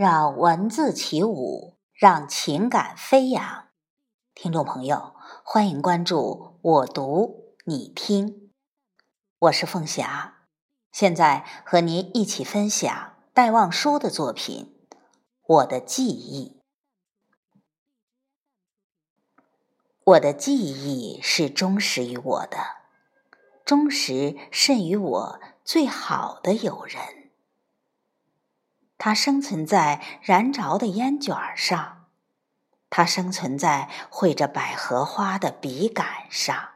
让文字起舞，让情感飞扬。听众朋友，欢迎关注我读你听，我是凤霞，现在和您一起分享戴望舒的作品《我的记忆》。我的记忆是忠实于我的，忠实甚于我最好的友人。它生存在燃着的烟卷上，它生存在绘着百合花的笔杆上，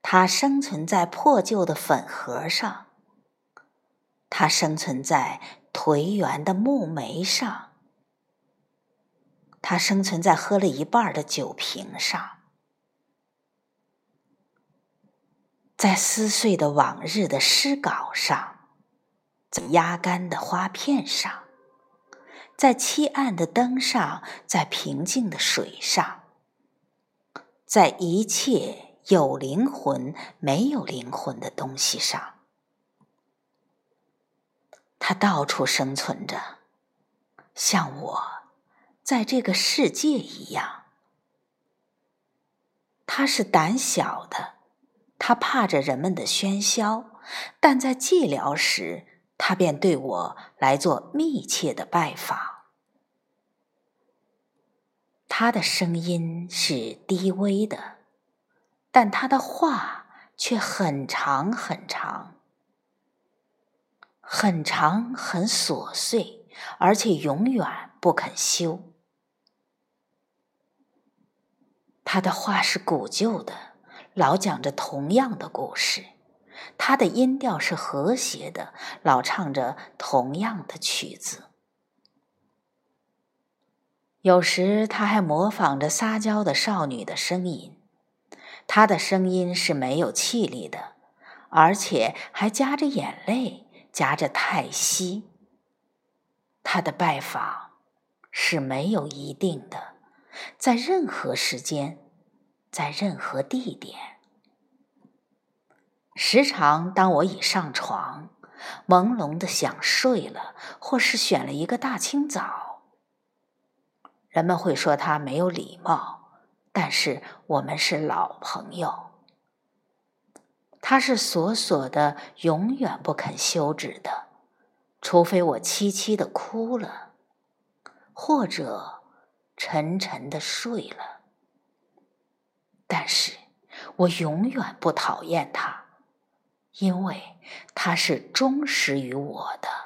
它生存在破旧的粉盒上，它生存在颓垣的木楣上，它生存在喝了一半的酒瓶上，在撕碎的往日的诗稿上。在压干的花片上，在漆暗的灯上，在平静的水上，在一切有灵魂、没有灵魂的东西上，它到处生存着，像我在这个世界一样。它是胆小的，它怕着人们的喧嚣，但在寂寥时。他便对我来做密切的拜访。他的声音是低微的，但他的话却很长很长，很长很琐碎，而且永远不肯休。他的话是古旧的，老讲着同样的故事。他的音调是和谐的，老唱着同样的曲子。有时他还模仿着撒娇的少女的声音，他的声音是没有气力的，而且还夹着眼泪，夹着叹息。他的拜访是没有一定的，在任何时间，在任何地点。时常，当我已上床，朦胧的想睡了，或是选了一个大清早，人们会说他没有礼貌，但是我们是老朋友。他是锁锁的，永远不肯休止的，除非我凄凄的哭了，或者沉沉的睡了。但是我永远不讨厌他。因为他是忠实于我的。